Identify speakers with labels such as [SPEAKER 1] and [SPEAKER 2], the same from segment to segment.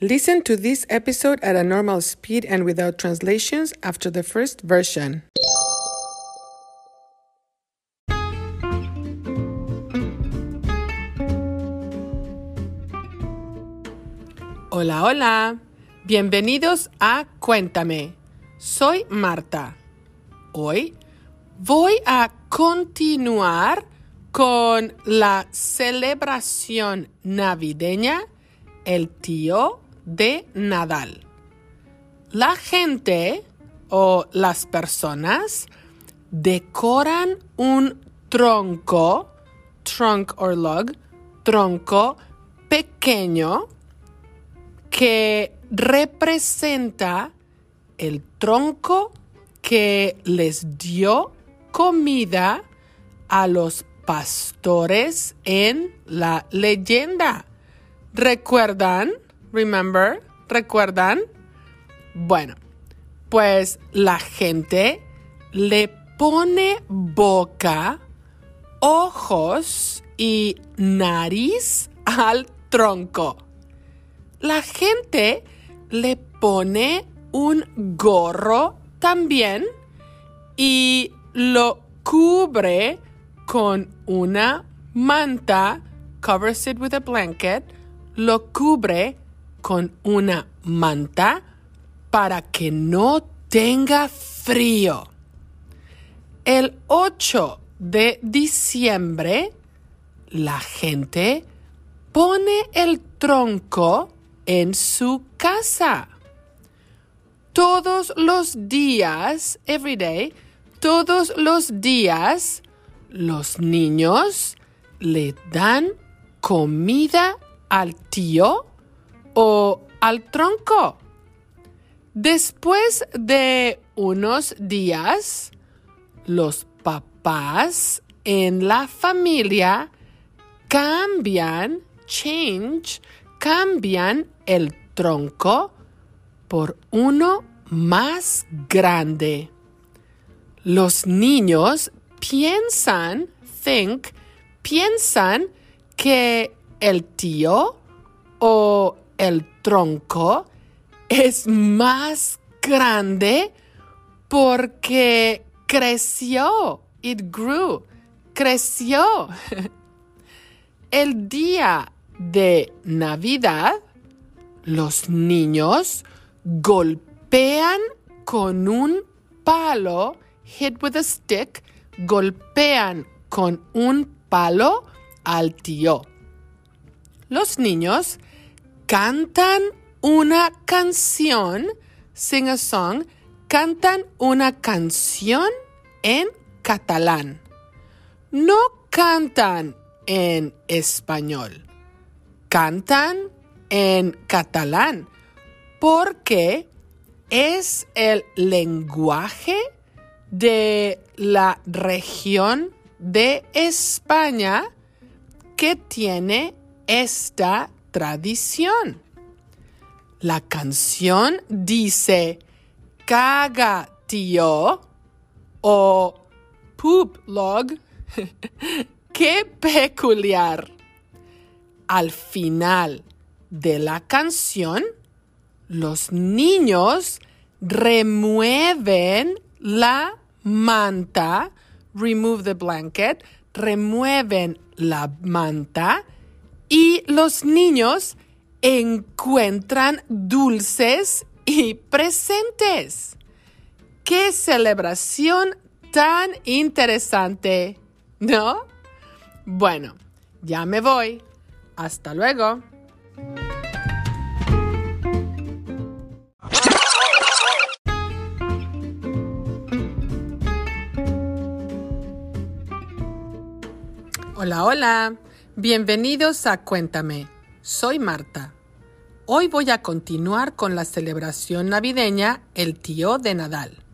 [SPEAKER 1] Listen to this episode at a normal speed and without translations after the first version. Hola, hola. Bienvenidos a Cuéntame. Soy Marta. Hoy voy a continuar con la celebración navideña El tío de Nadal. La gente o las personas decoran un tronco, trunk or log, tronco pequeño que representa el tronco que les dio comida a los pastores en la leyenda. ¿Recuerdan? Remember? ¿Recuerdan? Bueno, pues la gente le pone boca, ojos y nariz al tronco. La gente le pone un gorro también y lo cubre con una manta, covers it with a blanket, lo cubre con una manta para que no tenga frío. El 8 de diciembre, la gente pone el tronco en su casa. Todos los días, every day, todos los días, los niños le dan comida al tío o al tronco. Después de unos días, los papás en la familia cambian, change, cambian el tronco por uno más grande. Los niños piensan, think, piensan que el tío o el tronco es más grande porque creció. It grew. Creció. El día de Navidad, los niños golpean con un palo, hit with a stick, golpean con un palo al tío. Los niños cantan una canción, sing a song, cantan una canción en catalán. No cantan en español, cantan en catalán porque es el lenguaje de la región de España que tiene esta tradición. La canción dice caga tío o poop log. ¡Qué peculiar! Al final de la canción, los niños remueven la manta, remove the blanket, remueven la manta y los niños encuentran dulces y presentes. ¡Qué celebración tan interesante! ¿No? Bueno, ya me voy. Hasta luego. Hola, hola. Bienvenidos a Cuéntame. Soy Marta. Hoy voy a continuar con la celebración navideña El tío de Nadal.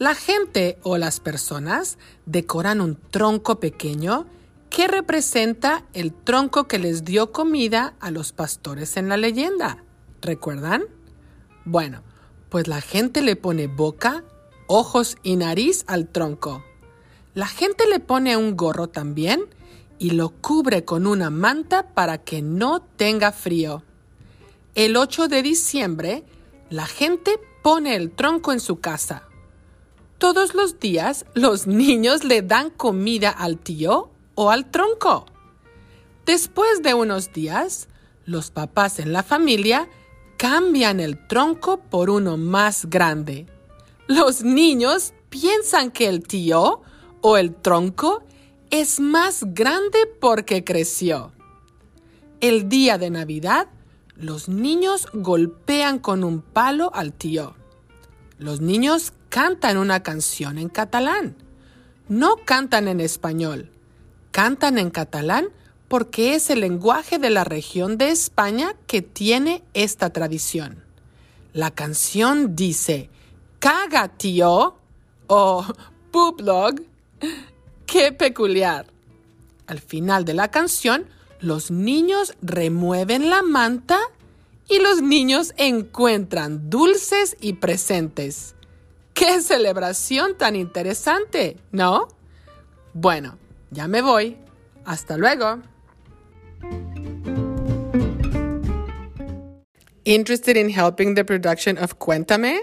[SPEAKER 1] La gente o las personas decoran un tronco pequeño que representa el tronco que les dio comida a los pastores en la leyenda. ¿Recuerdan? Bueno, pues la gente le pone boca, ojos y nariz al tronco. La gente le pone un gorro también y lo cubre con una manta para que no tenga frío. el 8 de diciembre, la gente pone el tronco en su casa. Todos los días los niños le dan comida al tío o al tronco. Después de unos días, los papás en la familia cambian el tronco por uno más grande. Los niños piensan que el tío o el tronco es más grande porque creció. El día de Navidad, los niños golpean con un palo al tío. Los niños cantan una canción en catalán. No cantan en español. Cantan en catalán porque es el lenguaje de la región de España que tiene esta tradición. La canción dice, caga tío o puplog. ¡Qué peculiar! Al final de la canción, los niños remueven la manta y los niños encuentran dulces y presentes. ¡Qué celebración tan interesante! ¿No? Bueno, ya me voy. Hasta luego. Interested in helping the production of Cuéntame?